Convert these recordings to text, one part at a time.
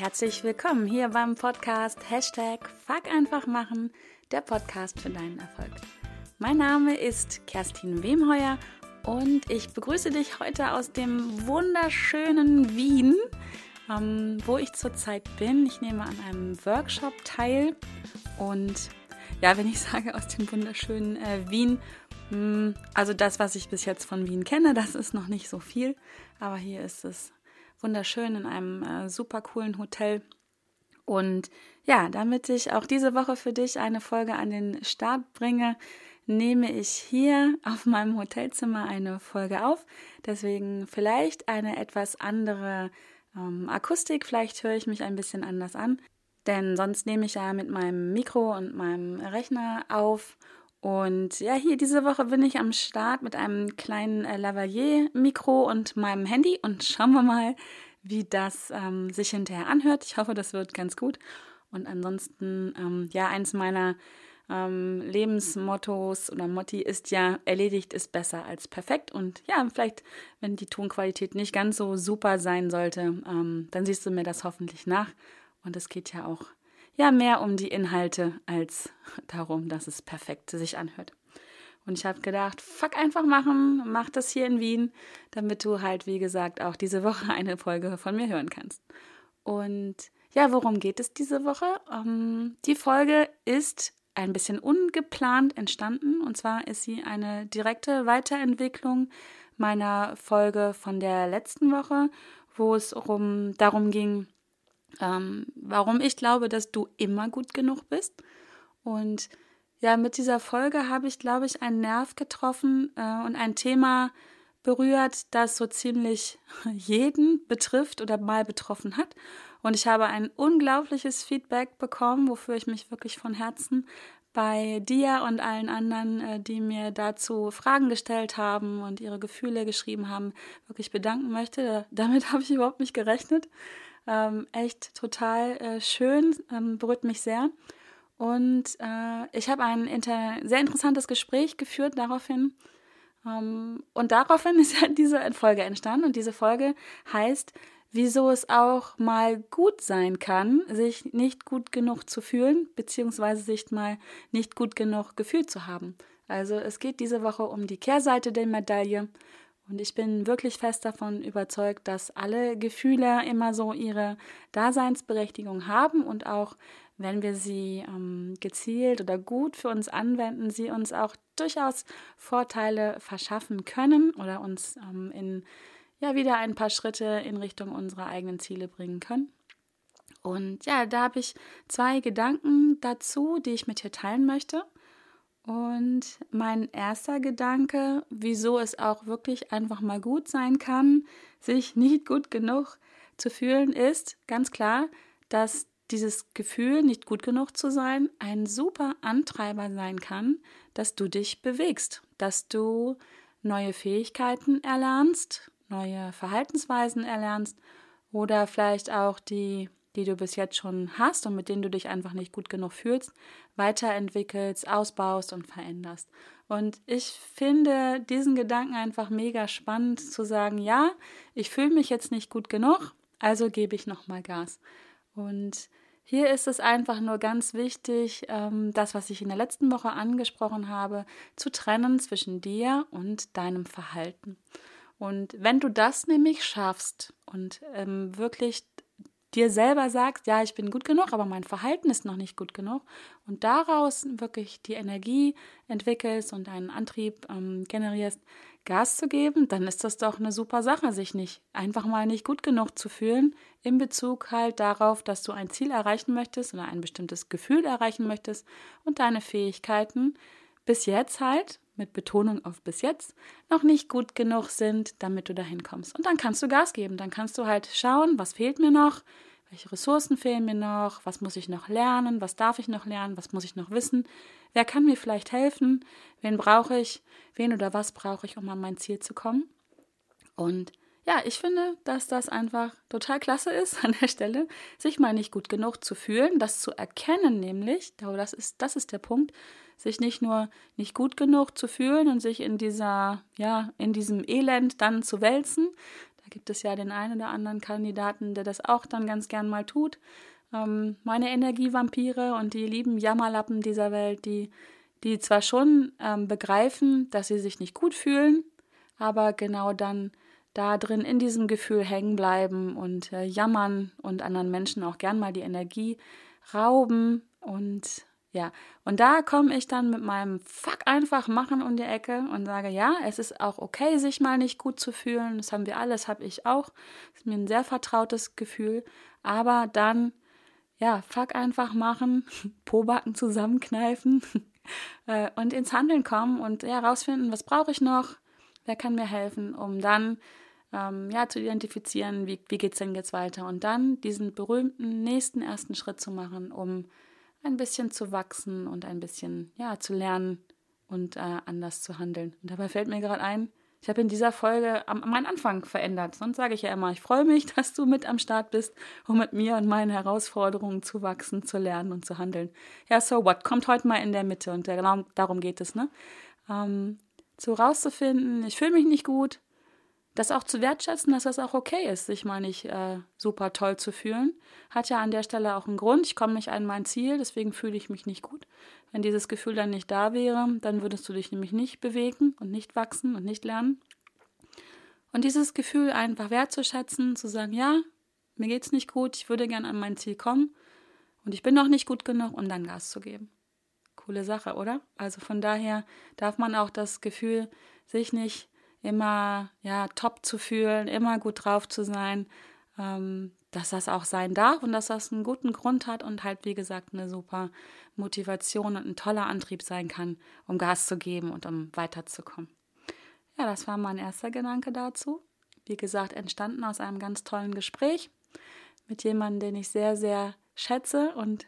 herzlich willkommen hier beim Podcast Hashtag Fuck einfach machen, der Podcast für deinen Erfolg. Mein Name ist Kerstin Wemheuer und ich begrüße dich heute aus dem wunderschönen Wien, ähm, wo ich zurzeit bin. Ich nehme an einem Workshop teil und ja, wenn ich sage aus dem wunderschönen äh, Wien, mh, hm, also das, was ich bis jetzt von Wien kenne, das ist noch nicht so viel, aber hier ist es wunderschön in einem äh, super coolen Hotel. Und ja, damit ich auch diese Woche für dich eine Folge an den Start bringe, nehme ich hier auf meinem Hotelzimmer eine Folge auf. Deswegen vielleicht eine etwas andere ähm, Akustik. Vielleicht höre ich mich ein bisschen anders an. Denn sonst nehme ich ja mit meinem Mikro und meinem Rechner auf und ja, hier diese Woche bin ich am Start mit einem kleinen äh, Lavalier-Mikro und meinem Handy und schauen wir mal, wie das ähm, sich hinterher anhört. Ich hoffe, das wird ganz gut. Und ansonsten, ähm, ja, eins meiner ähm, Lebensmottos oder Motti ist ja, erledigt ist besser als perfekt. Und ja, vielleicht, wenn die Tonqualität nicht ganz so super sein sollte, ähm, dann siehst du mir das hoffentlich nach. Und es geht ja auch ja mehr um die Inhalte als darum, dass es perfekt sich anhört. Und ich habe gedacht, fuck einfach machen, mach das hier in Wien, damit du halt, wie gesagt, auch diese Woche eine Folge von mir hören kannst. Und ja, worum geht es diese Woche? Um, ähm, die Folge ist ein bisschen ungeplant entstanden. Und zwar ist sie eine direkte Weiterentwicklung meiner Folge von der letzten Woche, wo es um, darum ging, ähm, warum ich glaube, dass du immer gut genug bist. Und ja, mit dieser Folge habe ich, glaube ich, einen Nerv getroffen äh, und ein Thema berührt, das so ziemlich jeden betrifft oder mal betroffen hat. Und ich habe ein unglaubliches Feedback bekommen, wofür ich mich wirklich von Herzen bei dir und allen anderen, äh, die mir dazu Fragen gestellt haben und ihre Gefühle geschrieben haben, wirklich bedanken möchte. Damit habe ich überhaupt nicht gerechnet. Ähm, echt total äh, schön, ähm, berührt mich sehr. Und äh, ich habe ein inter sehr interessantes Gespräch geführt daraufhin. Ähm, und daraufhin ist ja diese Folge entstanden. Und diese Folge heißt, wieso es auch mal gut sein kann, sich nicht gut genug zu fühlen, beziehungsweise sich mal nicht gut genug gefühlt zu haben. Also es geht diese Woche um die Kehrseite der Medaille und ich bin wirklich fest davon überzeugt, dass alle Gefühle immer so ihre Daseinsberechtigung haben und auch wenn wir sie ähm, gezielt oder gut für uns anwenden, sie uns auch durchaus Vorteile verschaffen können oder uns ähm, in ja wieder ein paar Schritte in Richtung unserer eigenen Ziele bringen können. Und ja, da habe ich zwei Gedanken dazu, die ich mit dir teilen möchte. Und mein erster Gedanke, wieso es auch wirklich einfach mal gut sein kann, sich nicht gut genug zu fühlen, ist ganz klar, dass dieses Gefühl, nicht gut genug zu sein, ein super Antreiber sein kann, dass du dich bewegst, dass du neue Fähigkeiten erlernst, neue Verhaltensweisen erlernst oder vielleicht auch die die du bis jetzt schon hast und mit denen du dich einfach nicht gut genug fühlst, weiterentwickelst, ausbaust und veränderst. Und ich finde diesen Gedanken einfach mega spannend zu sagen, ja, ich fühle mich jetzt nicht gut genug, also gebe ich nochmal Gas. Und hier ist es einfach nur ganz wichtig, ähm, das, was ich in der letzten Woche angesprochen habe, zu trennen zwischen dir und deinem Verhalten. Und wenn du das nämlich schaffst und ähm, wirklich dir selber sagst, ja, ich bin gut genug, aber mein Verhalten ist noch nicht gut genug und daraus wirklich die Energie entwickelst und einen Antrieb ähm, generierst, Gas zu geben, dann ist das doch eine super Sache, sich nicht einfach mal nicht gut genug zu fühlen in Bezug halt darauf, dass du ein Ziel erreichen möchtest oder ein bestimmtes Gefühl erreichen möchtest und deine Fähigkeiten bis jetzt halt mit Betonung auf bis jetzt noch nicht gut genug sind, damit du dahin kommst. Und dann kannst du Gas geben. Dann kannst du halt schauen, was fehlt mir noch, welche Ressourcen fehlen mir noch, was muss ich noch lernen, was darf ich noch lernen, was muss ich noch wissen, wer kann mir vielleicht helfen, wen brauche ich, wen oder was brauche ich, um an mein Ziel zu kommen. Und ja, ich finde, dass das einfach total klasse ist an der Stelle, sich mal nicht gut genug zu fühlen, das zu erkennen, nämlich, das ist, das ist der Punkt, sich nicht nur nicht gut genug zu fühlen und sich in dieser, ja, in diesem Elend dann zu wälzen, Da gibt es ja den einen oder anderen Kandidaten, der das auch dann ganz gern mal tut. Ähm, meine Energievampire und die lieben Jammerlappen dieser Welt, die, die zwar schon ähm, begreifen, dass sie sich nicht gut fühlen, aber genau dann da drin in diesem Gefühl hängen bleiben und äh, jammern und anderen Menschen auch gern mal die Energie rauben und ja, und da komme ich dann mit meinem Fuck einfach machen um die Ecke und sage, ja, es ist auch okay, sich mal nicht gut zu fühlen. Das haben wir alle, das habe ich auch. Das ist mir ein sehr vertrautes Gefühl. Aber dann, ja, Fuck einfach machen, Pobacken zusammenkneifen äh, und ins Handeln kommen und ja, was brauche ich noch, wer kann mir helfen, um dann ähm, ja, zu identifizieren, wie, wie geht es denn jetzt weiter und dann diesen berühmten nächsten ersten Schritt zu machen, um ein bisschen zu wachsen und ein bisschen ja zu lernen und äh, anders zu handeln. Und dabei fällt mir gerade ein, ich habe in dieser Folge am, meinen Anfang verändert. Sonst sage ich ja immer, ich freue mich, dass du mit am Start bist, um mit mir und meinen Herausforderungen zu wachsen, zu lernen und zu handeln. Ja, so what? Kommt heute mal in der Mitte und genau darum geht es, ne? Ähm, so rauszufinden, ich fühle mich nicht gut, das auch zu wertschätzen, dass das auch okay ist, sich mal nicht äh, super toll zu fühlen, hat ja an der Stelle auch einen Grund. Ich komme nicht an mein Ziel, deswegen fühle ich mich nicht gut. Wenn dieses Gefühl dann nicht da wäre, dann würdest du dich nämlich nicht bewegen und nicht wachsen und nicht lernen. Und dieses Gefühl einfach wertzuschätzen, zu sagen, ja, mir geht's nicht gut, ich würde gern an mein Ziel kommen und ich bin noch nicht gut genug, um dann Gas zu geben. Coole Sache, oder? Also von daher darf man auch das Gefühl, sich nicht immer ja top zu fühlen, immer gut drauf zu sein, ähm, dass das auch sein darf und dass das einen guten Grund hat und halt wie gesagt eine super Motivation und ein toller Antrieb sein kann, um Gas zu geben und um weiterzukommen. Ja, das war mein erster Gedanke dazu. Wie gesagt, entstanden aus einem ganz tollen Gespräch mit jemandem, den ich sehr, sehr schätze und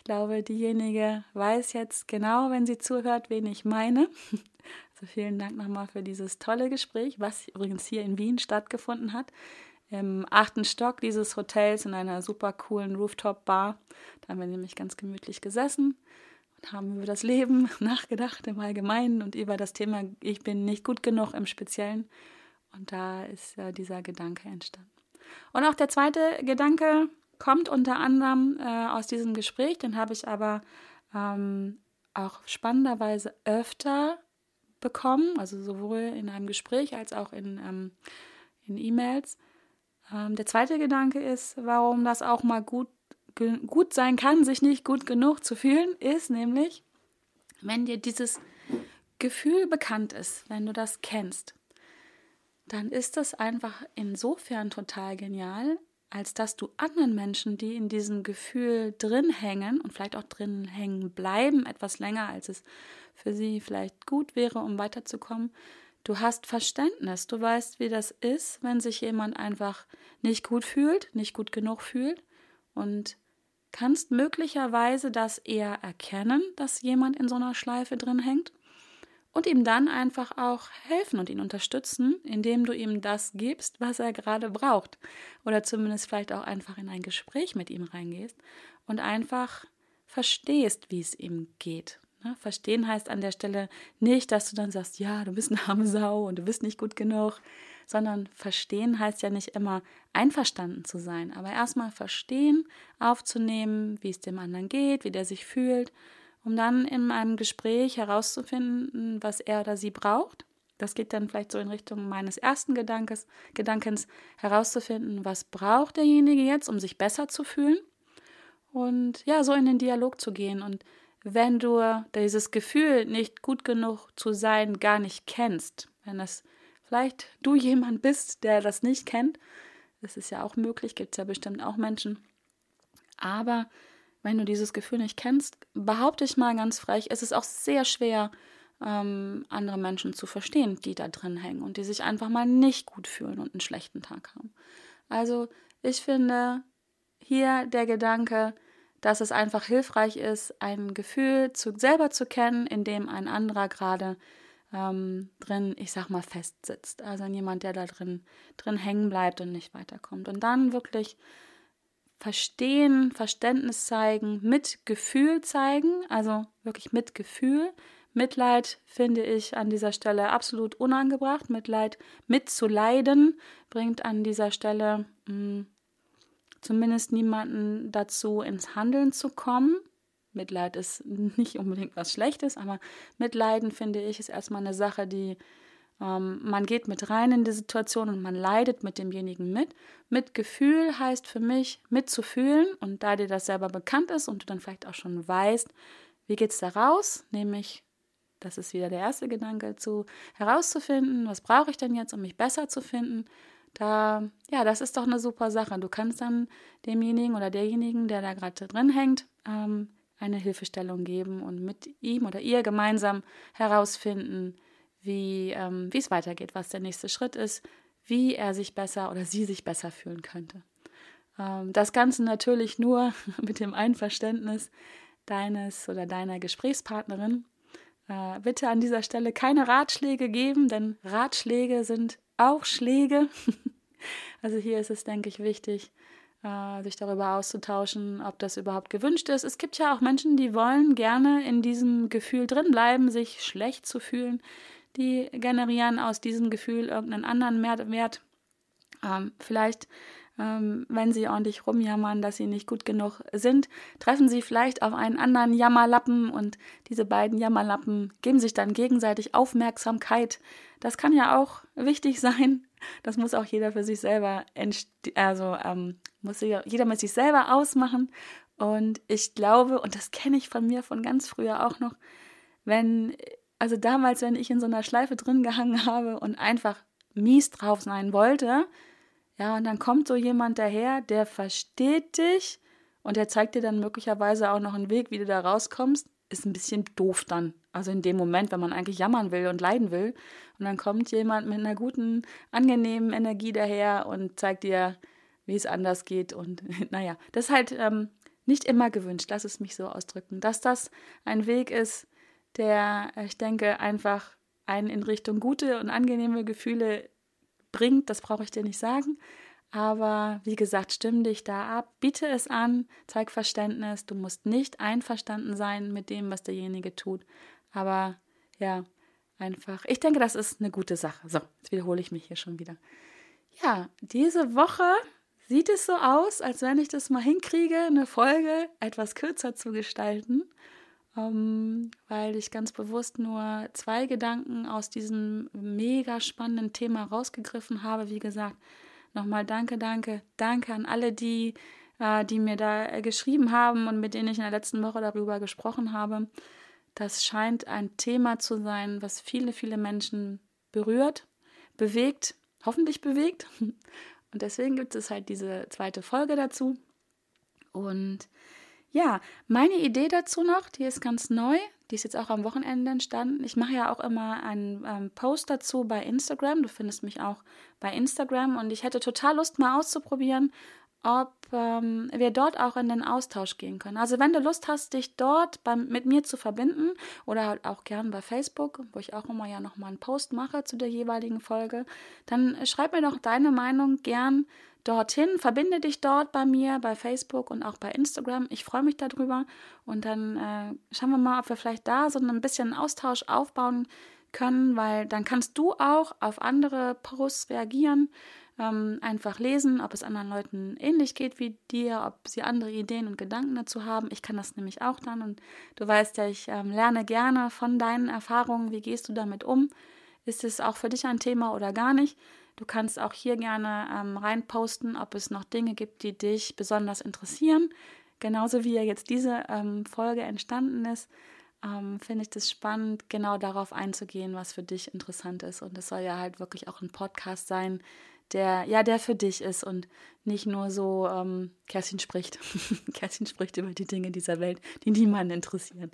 ich glaube, diejenige weiß jetzt genau, wenn sie zuhört, wen ich meine. Also vielen Dank nochmal für dieses tolle Gespräch, was übrigens hier in Wien stattgefunden hat. Im achten Stock dieses Hotels in einer super coolen Rooftop-Bar. Da haben wir nämlich ganz gemütlich gesessen und haben über das Leben nachgedacht im Allgemeinen und über das Thema Ich bin nicht gut genug im Speziellen. Und da ist äh, dieser Gedanke entstanden. Und auch der zweite Gedanke kommt unter anderem äh, aus diesem Gespräch, den habe ich aber ähm, auch spannenderweise öfter bekommen, also sowohl in einem Gespräch als auch in, ähm, in E-Mails. Ähm, der zweite Gedanke ist, warum das auch mal gut, gut sein kann, sich nicht gut genug zu fühlen, ist nämlich, wenn dir dieses Gefühl bekannt ist, wenn du das kennst, dann ist das einfach insofern total genial, als dass du anderen Menschen, die in diesem Gefühl drin hängen und vielleicht auch drin hängen bleiben, etwas länger, als es für sie vielleicht gut wäre, um weiterzukommen, du hast Verständnis, du weißt, wie das ist, wenn sich jemand einfach nicht gut fühlt, nicht gut genug fühlt und kannst möglicherweise das eher erkennen, dass jemand in so einer Schleife drin hängt und ihm dann einfach auch helfen und ihn unterstützen, indem du ihm das gibst, was er gerade braucht. Oder zumindest vielleicht auch einfach in ein Gespräch mit ihm reingehst und einfach verstehst, wie es ihm geht. Ne? Verstehen heißt an der Stelle nicht, dass du dann sagst, ja, du bist eine arme Sau und du bist nicht gut genug, sondern verstehen heißt ja nicht immer einverstanden zu sein, aber erstmal verstehen, aufzunehmen, wie es dem anderen geht, wie der sich fühlt um dann in einem Gespräch herauszufinden, was er oder sie braucht. Das geht dann vielleicht so in Richtung meines ersten Gedankes, Gedankens, herauszufinden, was braucht derjenige jetzt, um sich besser zu fühlen. Und ja, so in den Dialog zu gehen. Und wenn du dieses Gefühl, nicht gut genug zu sein, gar nicht kennst, wenn das vielleicht du jemand bist, der das nicht kennt, das ist ja auch möglich, gibt es ja bestimmt auch Menschen. Aber wenn du dieses Gefühl nicht kennst, behaupte ich mal ganz frech, es ist auch sehr schwer, ähm, andere Menschen zu verstehen, die da drin hängen und die sich einfach mal nicht gut fühlen und einen schlechten Tag haben. Also ich finde hier der Gedanke, dass es einfach hilfreich ist, ein Gefühl zu, selber zu kennen, in dem ein anderer gerade ähm, drin, ich sag mal, festsitzt. Also jemand, der da drin, drin hängen bleibt und nicht weiterkommt. Und dann wirklich verstehen, Verständnis zeigen, mit Gefühl zeigen, also wirklich mit Gefühl, Mitleid finde ich an dieser Stelle absolut unangebracht. Mitleid mitzuleiden bringt an dieser Stelle mh, hm, zumindest niemanden dazu, ins Handeln zu kommen. Mitleid ist nicht unbedingt was Schlechtes, aber Mitleiden finde ich ist erstmal eine Sache, die ähm, man geht mit rein in die Situation und man leidet mit demjenigen mit. Mitgefühl heißt für mich mitzufühlen und da dir das selber bekannt ist und du dann vielleicht auch schon weißt, wie geht es da raus, nämlich das ist wieder der erste Gedanke zu herauszufinden, was brauche ich denn jetzt, um mich besser zu finden. Da, ja, das ist doch eine super Sache. Du kannst dann demjenigen oder derjenigen, der da gerade drin hängt, ähm, eine Hilfestellung geben und mit ihm oder ihr gemeinsam herausfinden, wie ähm, es weitergeht, was der nächste Schritt ist, wie er sich besser oder sie sich besser fühlen könnte. Ähm, das Ganze natürlich nur mit dem Einverständnis deines oder deiner Gesprächspartnerin. Äh, bitte an dieser Stelle keine Ratschläge geben, denn Ratschläge sind auch Schläge. also hier ist es, denke ich, wichtig, äh, sich darüber auszutauschen, ob das überhaupt gewünscht ist. Es gibt ja auch Menschen, die wollen gerne in diesem Gefühl drinbleiben, sich schlecht zu fühlen. Die generieren aus diesem Gefühl irgendeinen anderen Mehrwert. Ähm, vielleicht ähm, wenn sie ordentlich rumjammern, dass sie nicht gut genug sind, treffen sie vielleicht auf einen anderen Jammerlappen und diese beiden Jammerlappen geben sich dann gegenseitig Aufmerksamkeit. Das kann ja auch wichtig sein. Das muss auch jeder für sich selber, also ähm, muss jeder mit sich selber ausmachen. Und ich glaube, und das kenne ich von mir von ganz früher auch noch, wenn, also damals, wenn ich in so einer Schleife drin gehangen habe und einfach mies drauf sein wollte, ja, und dann kommt so jemand daher, der versteht dich und der zeigt dir dann möglicherweise auch noch einen Weg, wie du da rauskommst. Ist ein bisschen doof dann. Also in dem Moment, wenn man eigentlich jammern will und leiden will. Und dann kommt jemand mit einer guten, angenehmen Energie daher und zeigt dir, wie es anders geht. Und naja, das ist halt ähm, nicht immer gewünscht, lass es mich so ausdrücken. Dass das ein Weg ist, der, ich denke, einfach einen in Richtung gute und angenehme Gefühle bringt, das brauche ich dir nicht sagen. Aber wie gesagt, stimm dich da ab, biete es an, zeig Verständnis. Du musst nicht einverstanden sein mit dem, was derjenige tut. Aber ja, einfach. Ich denke, das ist eine gute Sache. So, jetzt wiederhole ich mich hier schon wieder. Ja, diese Woche sieht es so aus, als wenn ich das mal hinkriege, eine Folge etwas kürzer zu gestalten ähm, weil ich ganz bewusst nur zwei Gedanken aus diesem mega spannenden Thema rausgegriffen habe. Wie gesagt, nochmal danke, danke, danke an alle, die, äh, die mir da geschrieben haben und mit denen ich in der letzten Woche darüber gesprochen habe. Das scheint ein Thema zu sein, was viele, viele Menschen berührt, bewegt, hoffentlich bewegt. Und deswegen gibt es halt diese zweite Folge dazu. Und ja, meine Idee dazu noch, die ist ganz neu. Die ist jetzt auch am Wochenende entstanden. Ich mache ja auch immer einen ähm, Post dazu bei Instagram. Du findest mich auch bei Instagram und ich hätte total Lust, mal auszuprobieren, ob ähm, wir dort auch in den Austausch gehen können. Also wenn du Lust hast, dich dort beim, mit mir zu verbinden oder halt auch gern bei Facebook, wo ich auch immer ja nochmal einen Post mache zu der jeweiligen Folge, dann schreib mir doch deine Meinung gern dorthin, verbinde dich dort bei mir, bei Facebook und auch bei Instagram. Ich freue mich darüber. Und dann äh, schauen wir mal, ob wir vielleicht da so ein bisschen Austausch aufbauen können, weil dann kannst du auch auf andere Posts reagieren, ähm, einfach lesen, ob es anderen Leuten ähnlich geht wie dir, ob sie andere Ideen und Gedanken dazu haben. Ich kann das nämlich auch dann und du weißt ja, ich ähm, lerne gerne von deinen Erfahrungen. Wie gehst du damit um? Ist es auch für dich ein Thema oder gar nicht? Du kannst auch hier gerne ähm, reinposten, ob es noch Dinge gibt, die dich besonders interessieren. Genauso wie ja jetzt diese ähm, Folge entstanden ist, ähm, finde ich das spannend, genau darauf einzugehen, was für dich interessant ist. Und es soll ja halt wirklich auch ein Podcast sein, der, ja, der für dich ist und nicht nur so, ähm, Kerstin spricht. Kerstin spricht über die Dinge dieser Welt, die niemanden interessieren.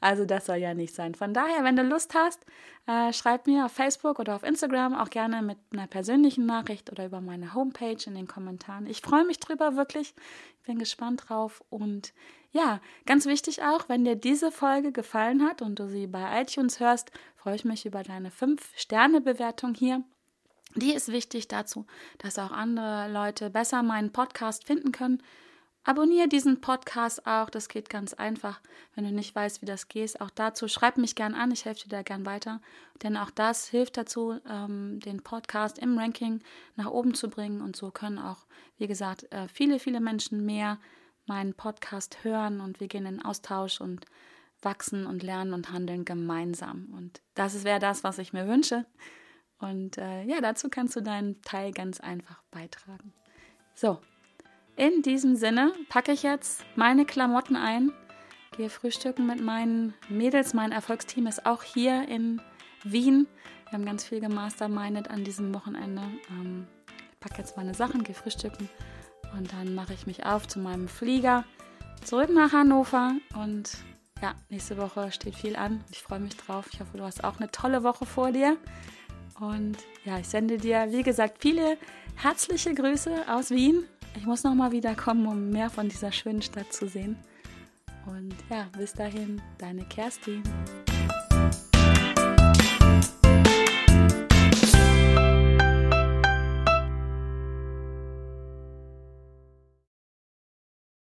Also das soll ja nicht sein. Von daher, wenn du Lust hast, äh, schreib mir auf Facebook oder auf Instagram auch gerne mit einer persönlichen Nachricht oder über meine Homepage in den Kommentaren. Ich freue mich drüber wirklich. Ich bin gespannt drauf. Und ja, ganz wichtig auch, wenn dir diese Folge gefallen hat und du sie bei iTunes hörst, freue ich mich über deine 5-Sterne-Bewertung hier die ist wichtig dazu, dass auch andere Leute besser meinen Podcast finden können. Abonniere diesen Podcast auch, das geht ganz einfach. Wenn du nicht weißt, wie das geht, auch dazu schreib mich gern an, ich helfe dir da gern weiter. Denn auch das hilft dazu, ähm, den Podcast im Ranking nach oben zu bringen. Und so können auch, wie gesagt, äh, viele, viele Menschen mehr meinen Podcast hören und wir gehen in Austausch und wachsen und lernen und handeln gemeinsam. Und das wäre das, was ich mir wünsche. Und äh, ja, dazu kannst du deinen Teil ganz einfach beitragen. So, in diesem Sinne packe ich jetzt meine Klamotten ein, gehe frühstücken mit meinen Mädels. Mein Erfolgsteam ist auch hier in Wien. Wir haben ganz viel gemastermindet an diesem Wochenende. Ähm, ich packe jetzt meine Sachen, gehe frühstücken und dann mache ich mich auf zu meinem Flieger zurück nach Hannover. Und ja, nächste Woche steht viel an. Ich freue mich drauf. Ich hoffe, du hast auch eine tolle Woche vor dir. Und ja, ich sende dir, wie gesagt, viele herzliche Grüße aus Wien ich muss noch mal wieder kommen, um mehr von dieser schönen Stadt zu sehen. Und ja, bis dahin, deine Kerstin.